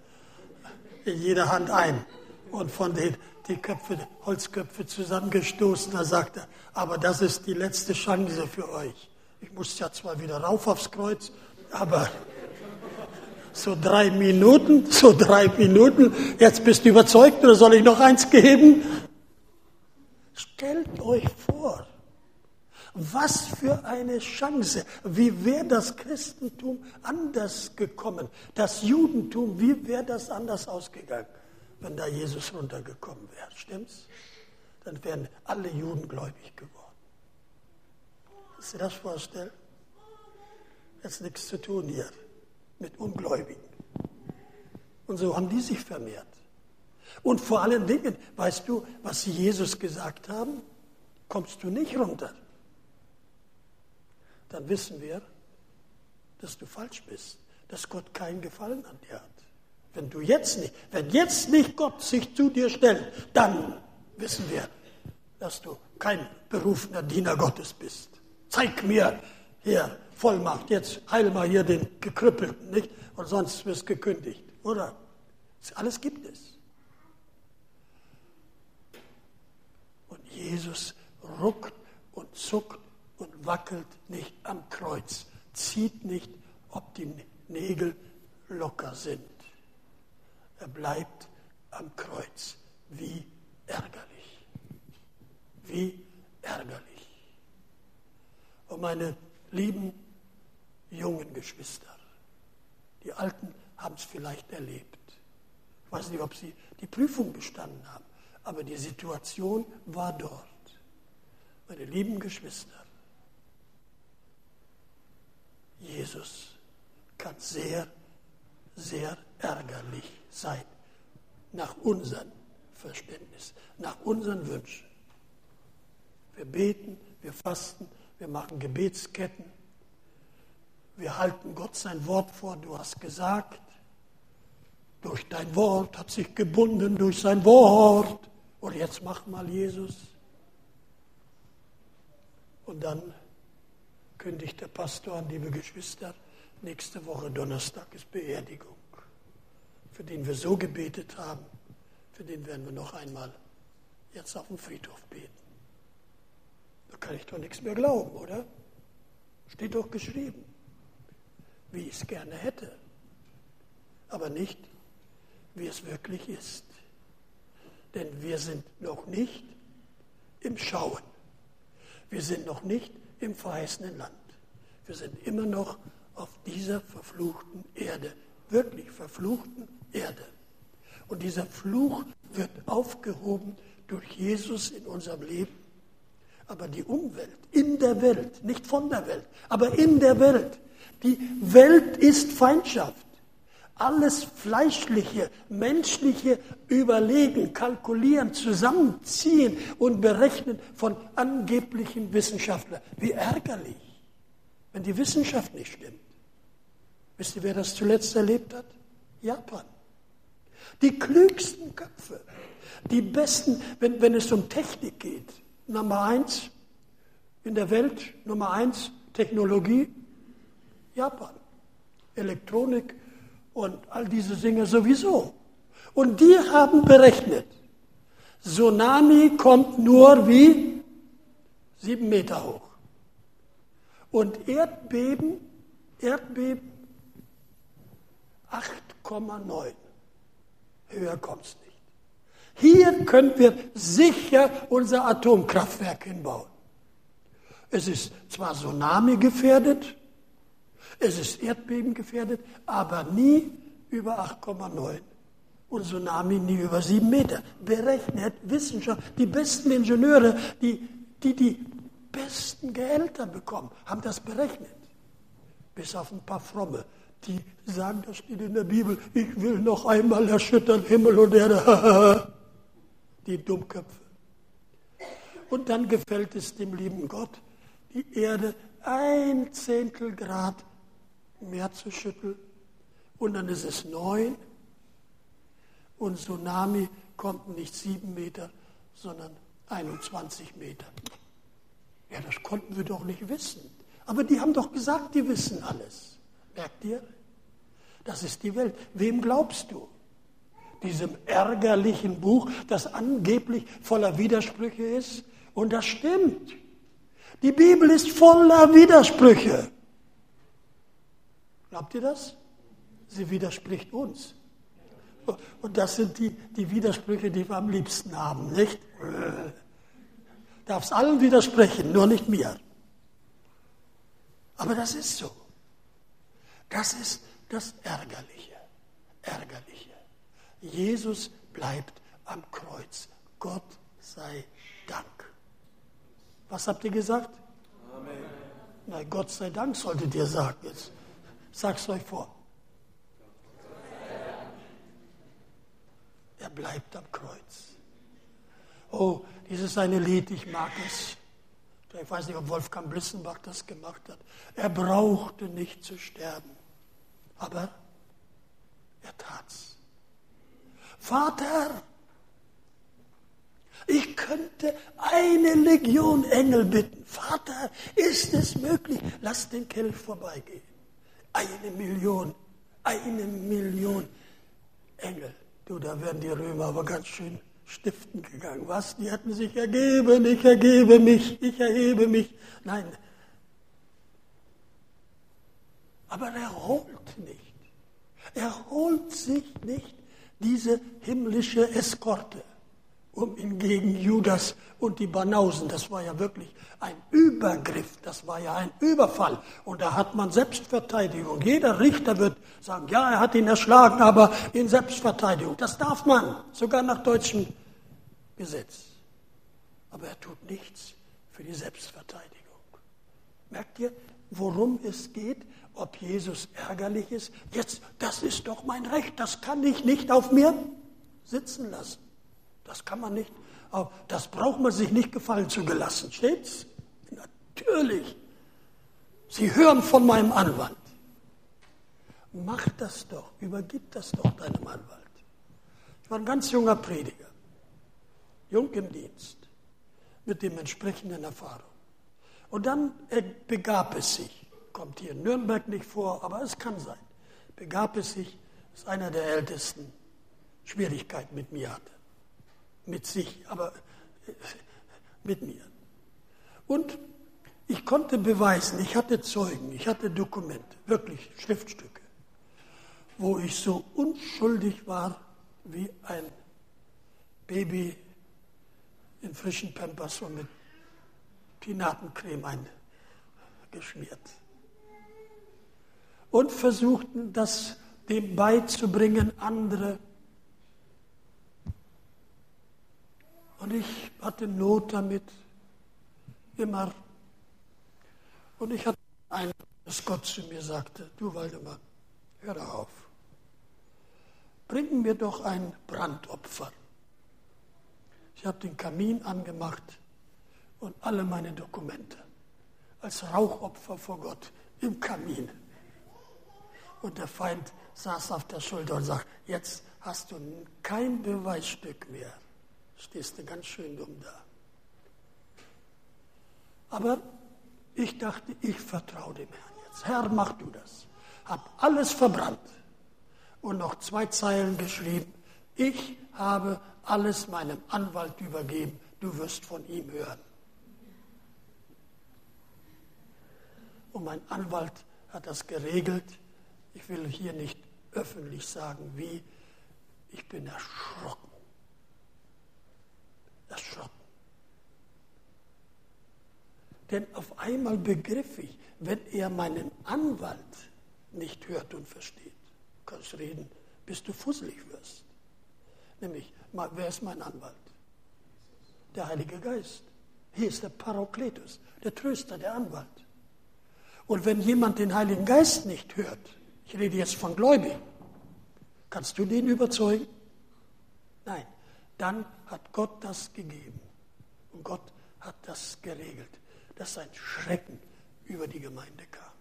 in jeder Hand ein und von den die Köpfe, Holzköpfe zusammengestoßen. Da sagt er, aber das ist die letzte Chance für euch. Ich muss ja zwar wieder rauf aufs Kreuz, aber so drei Minuten, so drei Minuten, jetzt bist du überzeugt oder soll ich noch eins geben? Stellt euch vor, was für eine Chance. Wie wäre das Christentum anders gekommen? Das Judentum, wie wäre das anders ausgegangen, wenn da Jesus runtergekommen wäre? Stimmt's? Dann wären alle Juden gläubig geworden. Dir das vorstellen? Jetzt nichts zu tun hier mit Ungläubigen. Und so haben die sich vermehrt. Und vor allen Dingen, weißt du, was sie Jesus gesagt haben? Kommst du nicht runter? Dann wissen wir, dass du falsch bist, dass Gott keinen Gefallen an dir hat. Wenn du jetzt nicht, wenn jetzt nicht Gott sich zu dir stellt, dann wissen wir, dass du kein berufener Diener Gottes bist zeig mir hier Vollmacht, jetzt heil mal hier den Gekrüppelten, nicht? Und sonst wirst gekündigt, oder? Alles gibt es. Und Jesus ruckt und zuckt und wackelt nicht am Kreuz, zieht nicht, ob die Nägel locker sind. Er bleibt am Kreuz. Wie ärgerlich. Wie ärgerlich. Und meine lieben jungen Geschwister, die Alten haben es vielleicht erlebt. Ich weiß nicht, ob sie die Prüfung bestanden haben, aber die Situation war dort. Meine lieben Geschwister, Jesus kann sehr, sehr ärgerlich sein, nach unserem Verständnis, nach unseren Wünschen. Wir beten, wir fasten, wir machen Gebetsketten, wir halten Gott sein Wort vor, du hast gesagt, durch dein Wort hat sich gebunden durch sein Wort. Und jetzt mach mal Jesus. Und dann kündigt der Pastor an, liebe Geschwister, nächste Woche Donnerstag ist Beerdigung, für den wir so gebetet haben, für den werden wir noch einmal jetzt auf dem Friedhof beten. Kann ich doch nichts mehr glauben, oder? Steht doch geschrieben, wie ich es gerne hätte, aber nicht, wie es wirklich ist. Denn wir sind noch nicht im Schauen. Wir sind noch nicht im verheißenen Land. Wir sind immer noch auf dieser verfluchten Erde, wirklich verfluchten Erde. Und dieser Fluch wird aufgehoben durch Jesus in unserem Leben. Aber die Umwelt, in der Welt, nicht von der Welt, aber in der Welt, die Welt ist Feindschaft alles fleischliche, menschliche Überlegen, Kalkulieren, Zusammenziehen und Berechnen von angeblichen Wissenschaftlern. Wie ärgerlich, wenn die Wissenschaft nicht stimmt. Wisst ihr, wer das zuletzt erlebt hat? Japan. Die klügsten Köpfe, die besten, wenn, wenn es um Technik geht. Nummer eins in der Welt, Nummer eins Technologie, Japan. Elektronik, und all diese Dinge sowieso. Und die haben berechnet, Tsunami kommt nur wie sieben Meter hoch. Und Erdbeben, Erdbeben 8,9. Höher es nicht. Hier können wir sicher unser Atomkraftwerk hinbauen. Es ist zwar Tsunami gefährdet, es ist Erdbeben gefährdet, aber nie über 8,9 und Tsunami nie über 7 Meter. Berechnet Wissenschaft, die besten Ingenieure, die, die die besten Gehälter bekommen, haben das berechnet. Bis auf ein paar Fromme, die sagen, das steht in der Bibel, ich will noch einmal erschüttern Himmel und Erde. die Dummköpfe. Und dann gefällt es dem lieben Gott, die Erde ein Zehntel Grad Meer zu schütteln. Und dann ist es neun. Und Tsunami kommt nicht sieben Meter, sondern 21 Meter. Ja, das konnten wir doch nicht wissen. Aber die haben doch gesagt, die wissen alles. Merkt ihr? Das ist die Welt. Wem glaubst du? Diesem ärgerlichen Buch, das angeblich voller Widersprüche ist? Und das stimmt. Die Bibel ist voller Widersprüche. Glaubt ihr das? Sie widerspricht uns. Und das sind die, die Widersprüche, die wir am liebsten haben, nicht? Darf es allen widersprechen, nur nicht mir. Aber das ist so. Das ist das Ärgerliche. Ärgerliche. Jesus bleibt am Kreuz. Gott sei Dank. Was habt ihr gesagt? Amen. Na, Gott sei Dank solltet ihr sagen jetzt. Sag's euch vor. Er bleibt am Kreuz. Oh, dieses eine Lied, ich mag es. Ich weiß nicht, ob Wolfgang Blissenbach das gemacht hat. Er brauchte nicht zu sterben, aber er tat's. Vater, ich könnte eine Legion Engel bitten. Vater, ist es möglich? Lass den Kelch vorbeigehen. Eine Million, eine Million Engel. Du, da werden die Römer aber ganz schön stiften gegangen. Was? Die hatten sich ergeben, ich ergebe mich, ich erhebe mich. Nein. Aber er holt nicht. Er holt sich nicht diese himmlische Eskorte um ihn gegen Judas und die Banausen. Das war ja wirklich ein Übergriff, das war ja ein Überfall. Und da hat man Selbstverteidigung. Jeder Richter wird sagen, ja, er hat ihn erschlagen, aber in Selbstverteidigung. Das darf man, sogar nach deutschem Gesetz. Aber er tut nichts für die Selbstverteidigung. Merkt ihr, worum es geht, ob Jesus ärgerlich ist. Jetzt, das ist doch mein Recht, das kann ich nicht auf mir sitzen lassen. Das kann man nicht, das braucht man sich nicht gefallen zu gelassen. Steht's? Natürlich. Sie hören von meinem Anwalt. Mach das doch, übergib das doch deinem Anwalt. Ich war ein ganz junger Prediger, jung im Dienst, mit dem entsprechenden Erfahrung. Und dann begab es sich, kommt hier in Nürnberg nicht vor, aber es kann sein, begab es sich, dass einer der Ältesten Schwierigkeiten mit mir hatte. Mit sich, aber äh, mit mir. Und ich konnte beweisen, ich hatte Zeugen, ich hatte Dokumente, wirklich Schriftstücke, wo ich so unschuldig war wie ein Baby in frischen Pampers und mit Pinatencreme eingeschmiert. Und versuchten, das dem beizubringen, andere. Und ich hatte Not damit, immer. Und ich hatte einen, dass Gott zu mir sagte, du Waldemar, hör auf, bring mir doch ein Brandopfer. Ich habe den Kamin angemacht und alle meine Dokumente als Rauchopfer vor Gott im Kamin. Und der Feind saß auf der Schulter und sagt, jetzt hast du kein Beweisstück mehr. Stehst du ganz schön dumm da. Aber ich dachte, ich vertraue dem Herrn jetzt. Herr, mach du das. Hab alles verbrannt und noch zwei Zeilen geschrieben. Ich habe alles meinem Anwalt übergeben. Du wirst von ihm hören. Und mein Anwalt hat das geregelt. Ich will hier nicht öffentlich sagen, wie. Ich bin erschrocken. Erschrocken. Denn auf einmal begriff ich, wenn er meinen Anwalt nicht hört und versteht, kannst reden, bis du fusselig wirst. Nämlich, wer ist mein Anwalt? Der Heilige Geist. Hier ist der Parakletus, der Tröster, der Anwalt. Und wenn jemand den Heiligen Geist nicht hört, ich rede jetzt von Gläubigen, kannst du den überzeugen? Nein, dann hat Gott das gegeben. Und Gott hat das geregelt, dass ein Schrecken über die Gemeinde kam.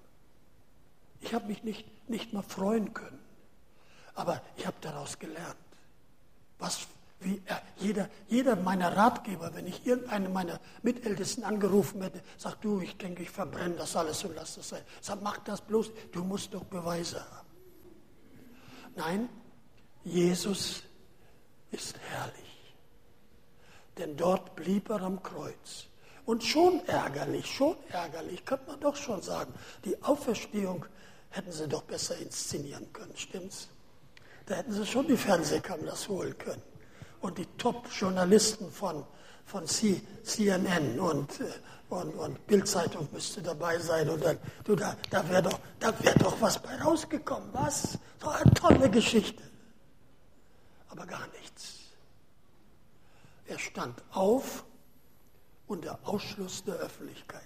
Ich habe mich nicht, nicht mal freuen können, aber ich habe daraus gelernt. Was wie äh, jeder, jeder meiner Ratgeber, wenn ich irgendeinen meiner Mitältesten angerufen hätte, sagt du, ich denke, ich verbrenne das alles und lass das sein. Sag, mach das bloß, du musst doch Beweise haben. Nein, Jesus ist herrlich. Denn dort blieb er am Kreuz. Und schon ärgerlich, schon ärgerlich, könnte man doch schon sagen. Die Auferstehung hätten sie doch besser inszenieren können, stimmt's? Da hätten sie schon die Fernsehkameras holen können und die Top-Journalisten von, von CNN und, äh, und, und Bildzeitung müsste dabei sein. Und dann, du, da, da wäre doch, wär doch was bei rausgekommen. Was? So eine tolle Geschichte. Aber gar nichts. Er stand auf unter Ausschluss der Öffentlichkeit.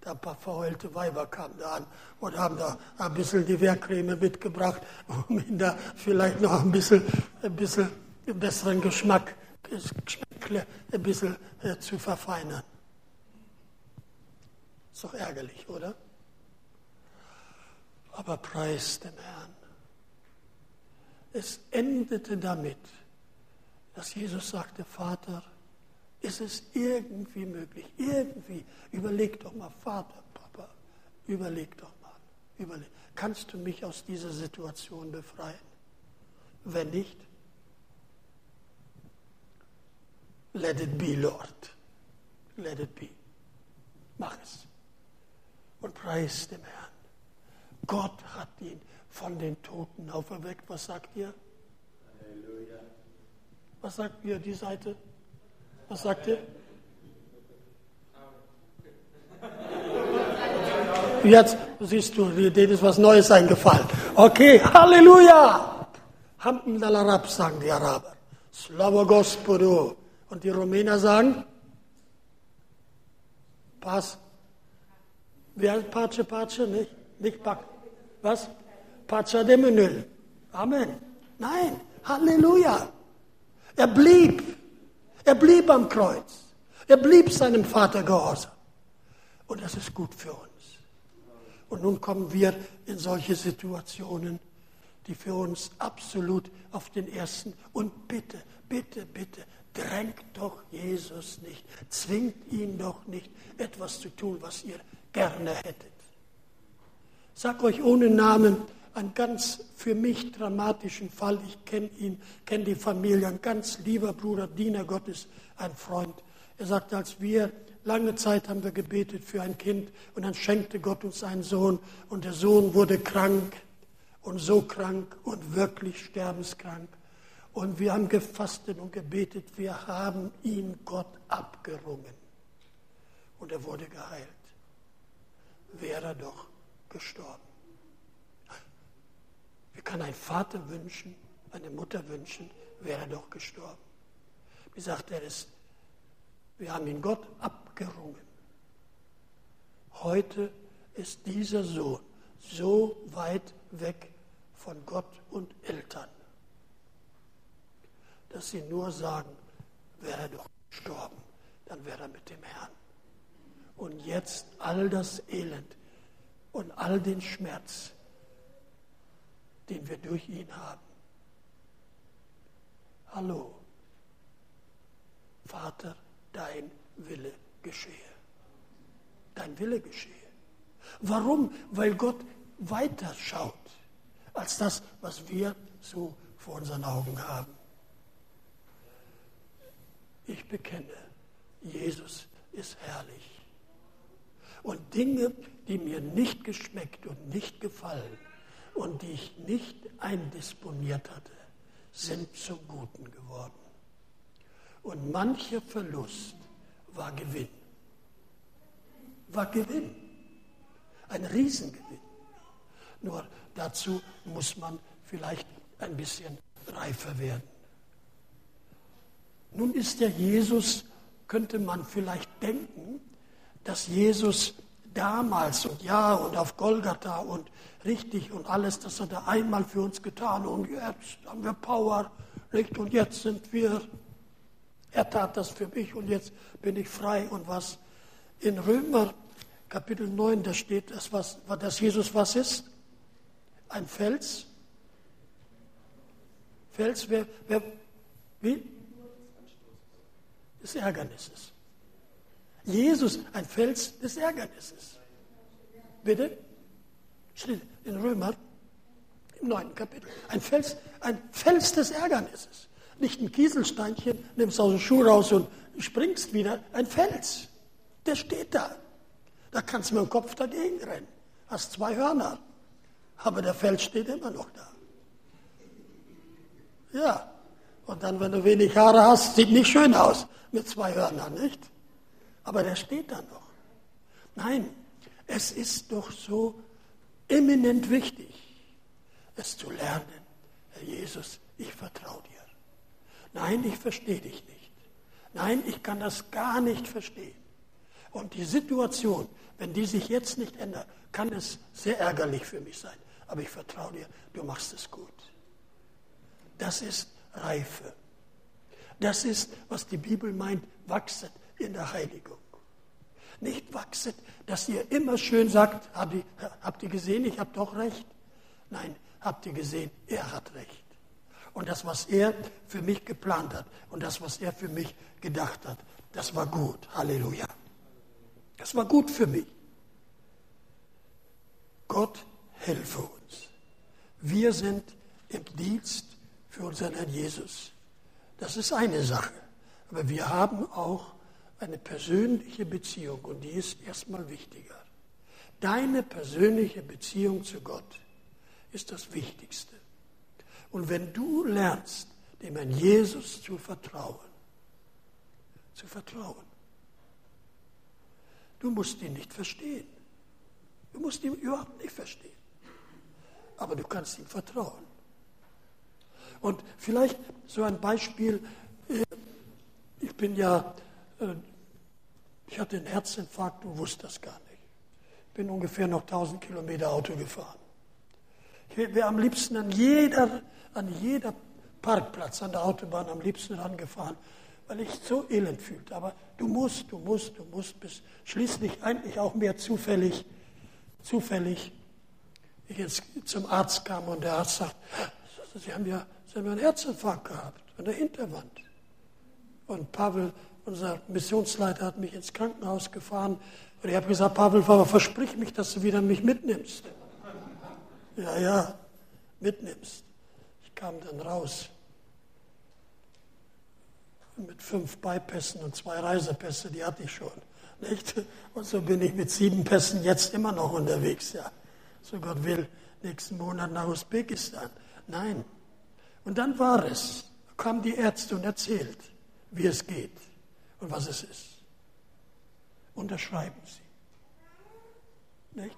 Da ein paar verheulte Weiber kamen da an und haben da ein bisschen die Wehrcreme mitgebracht, um ihn da vielleicht noch ein bisschen, ein bisschen besseren Geschmack, ein bisschen äh, zu verfeinern. Ist doch ärgerlich, oder? Aber preis dem Herrn. Es endete damit, dass Jesus sagte, Vater, ist es irgendwie möglich, irgendwie, überleg doch mal, Vater, Papa, überleg doch mal, überleg, kannst du mich aus dieser Situation befreien? Wenn nicht, Let it be, Lord. Let it be. Mach es. Und preis dem Herrn. Gott hat ihn von den Toten auferweckt. Was sagt ihr? Halleluja. Was sagt ihr, die Seite? Was sagt ihr? Jetzt siehst du, denen ist was Neues eingefallen. Okay, Halleluja! Hamden Dalarab, sagen die Araber. Slava Gospodu. Und die Rumäner sagen, Pass. Wer Pace Pace? Nicht, nicht Back. Was? Pace de Menül. Amen. Nein, Halleluja. Er blieb. Er blieb am Kreuz. Er blieb seinem Vater gehorsam. Und das ist gut für uns. Und nun kommen wir in solche Situationen, die für uns absolut auf den ersten und bitte, bitte, bitte, drängt doch Jesus nicht, zwingt ihn doch nicht, etwas zu tun, was ihr gerne hättet. Sag euch ohne Namen einen ganz für mich dramatischen Fall. Ich kenne ihn, kenne die Familie, ein ganz lieber Bruder, Diener Gottes, ein Freund. Er sagte, als wir lange Zeit haben wir gebetet für ein Kind und dann schenkte Gott uns einen Sohn und der Sohn wurde krank und so krank und wirklich sterbenskrank. Und wir haben gefastet und gebetet, wir haben ihn Gott abgerungen. Und er wurde geheilt. Wäre er doch gestorben. Wie kann ein Vater wünschen, eine Mutter wünschen, wäre er doch gestorben. Wie sagt er es? Wir haben ihn Gott abgerungen. Heute ist dieser Sohn so weit weg von Gott und Eltern, dass sie nur sagen, wäre er doch gestorben, dann wäre er mit dem Herrn. Und jetzt all das Elend und all den Schmerz, den wir durch ihn haben. Hallo, Vater, dein Wille geschehe. Dein Wille geschehe. Warum? Weil Gott weiter schaut als das, was wir so vor unseren Augen haben. Ich bekenne, Jesus ist herrlich. Und Dinge, die mir nicht geschmeckt und nicht gefallen und die ich nicht eindisponiert hatte, sind zum Guten geworden. Und mancher Verlust war Gewinn. War Gewinn. Ein Riesengewinn. Nur dazu muss man vielleicht ein bisschen reifer werden. Nun ist der Jesus, könnte man vielleicht denken, dass Jesus damals und ja und auf Golgatha und richtig und alles, das hat er einmal für uns getan und jetzt haben wir Power, nicht? Und jetzt sind wir, er tat das für mich und jetzt bin ich frei und was. In Römer Kapitel 9, da steht das, was, dass Jesus was ist? Ein Fels? Fels, wer, wer, wie? Des Ärgernisses. Jesus, ein Fels des Ärgernisses. Bitte? Steht in Römer im neunten Kapitel. Ein Fels, ein Fels des Ärgernisses. Nicht ein Kieselsteinchen, nimmst aus dem Schuh raus und springst wieder. Ein Fels. Der steht da. Da kannst du mit dem Kopf dagegen rennen. Hast zwei Hörner aber der Fels steht immer noch da. Ja, und dann, wenn du wenig Haare hast, sieht nicht schön aus mit zwei Hörnern, nicht? Aber der steht da noch. Nein, es ist doch so eminent wichtig, es zu lernen. Herr Jesus, ich vertraue dir. Nein, ich verstehe dich nicht. Nein, ich kann das gar nicht verstehen. Und die Situation, wenn die sich jetzt nicht ändert, kann es sehr ärgerlich für mich sein aber ich vertraue dir, du machst es gut. Das ist Reife. Das ist, was die Bibel meint, wachset in der Heiligung. Nicht wachset, dass ihr immer schön sagt, habt ihr, habt ihr gesehen, ich habe doch recht. Nein, habt ihr gesehen, er hat recht. Und das, was er für mich geplant hat und das, was er für mich gedacht hat, das war gut. Halleluja. Das war gut für mich. Gott helfe uns. Wir sind im Dienst für unseren Herrn Jesus. Das ist eine Sache. Aber wir haben auch eine persönliche Beziehung und die ist erstmal wichtiger. Deine persönliche Beziehung zu Gott ist das Wichtigste. Und wenn du lernst, dem Herrn Jesus zu vertrauen, zu vertrauen, du musst ihn nicht verstehen. Du musst ihn überhaupt nicht verstehen aber du kannst ihm vertrauen. Und vielleicht so ein Beispiel, äh, ich bin ja, äh, ich hatte einen Herzinfarkt und wusste das gar nicht. Bin ungefähr noch 1000 Kilometer Auto gefahren. Ich wäre am liebsten an jeder, an jeder Parkplatz an der Autobahn am liebsten rangefahren, weil ich so elend fühlte. Aber du musst, du musst, du musst, bis schließlich eigentlich auch mehr zufällig, zufällig ich jetzt zum Arzt kam und der Arzt sagt, Sie haben ja, Sie haben einen Herzinfarkt gehabt an der Hinterwand. Und Pavel, unser Missionsleiter, hat mich ins Krankenhaus gefahren und ich habe gesagt, Pavel, versprich mich, dass du wieder mich mitnimmst. Ja, ja, mitnimmst. Ich kam dann raus mit fünf Beipässen und zwei Reisepässe, die hatte ich schon. Nicht? Und so bin ich mit sieben Pässen jetzt immer noch unterwegs. Ja. So Gott will, nächsten Monat nach Usbekistan. Nein. Und dann war es. Kamen die Ärzte und erzählt, wie es geht und was es ist. Unterschreiben Sie. Nicht?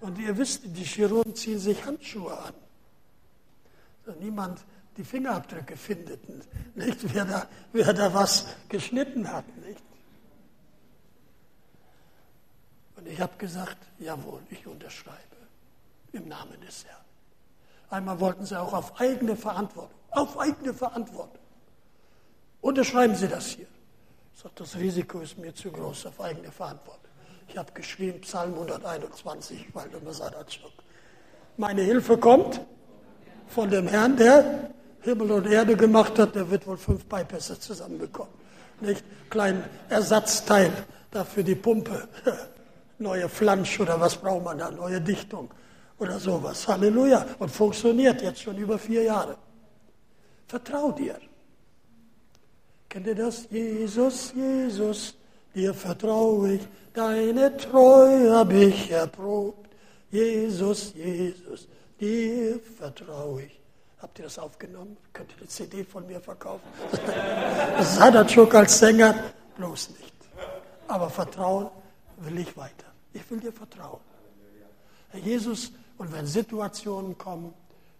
Und ihr wisst, die Chirurgen ziehen sich Handschuhe an. Niemand die Fingerabdrücke findet, nicht? Wer, da, wer da was geschnitten hat. Nicht? Und ich habe gesagt, jawohl, ich unterschreibe im Namen des Herrn. Einmal wollten sie auch auf eigene Verantwortung, auf eigene Verantwortung. Unterschreiben Sie das hier. Ich sage, das Risiko ist mir zu groß auf eigene Verantwortung. Ich habe geschrieben, Psalm 121, Waldemar Sadatschuk. Meine Hilfe kommt von dem Herrn, der Himmel und Erde gemacht hat, der wird wohl fünf Bypässe zusammenbekommen. Nicht? Kleinen Ersatzteil dafür die Pumpe. Neue Flansch oder was braucht man da? Neue Dichtung oder sowas. Halleluja. Und funktioniert jetzt schon über vier Jahre. Vertrau dir. Kennt ihr das? Jesus, Jesus, dir vertraue ich, deine Treue habe ich erprobt. Jesus, Jesus, dir vertraue ich. Habt ihr das aufgenommen? Könnt ihr eine CD von mir verkaufen? Er schon als Sänger, bloß nicht. Aber vertrauen will ich weiter. Ich will dir vertrauen. Herr Jesus, und wenn Situationen kommen,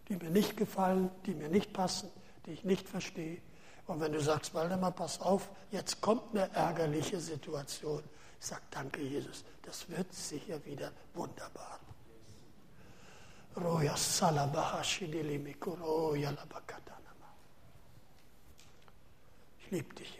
die mir nicht gefallen, die mir nicht passen, die ich nicht verstehe, und wenn du sagst, Waldemar, pass auf, jetzt kommt eine ärgerliche Situation, ich sage, danke Jesus, das wird sicher wieder wunderbar. Ich liebe dich,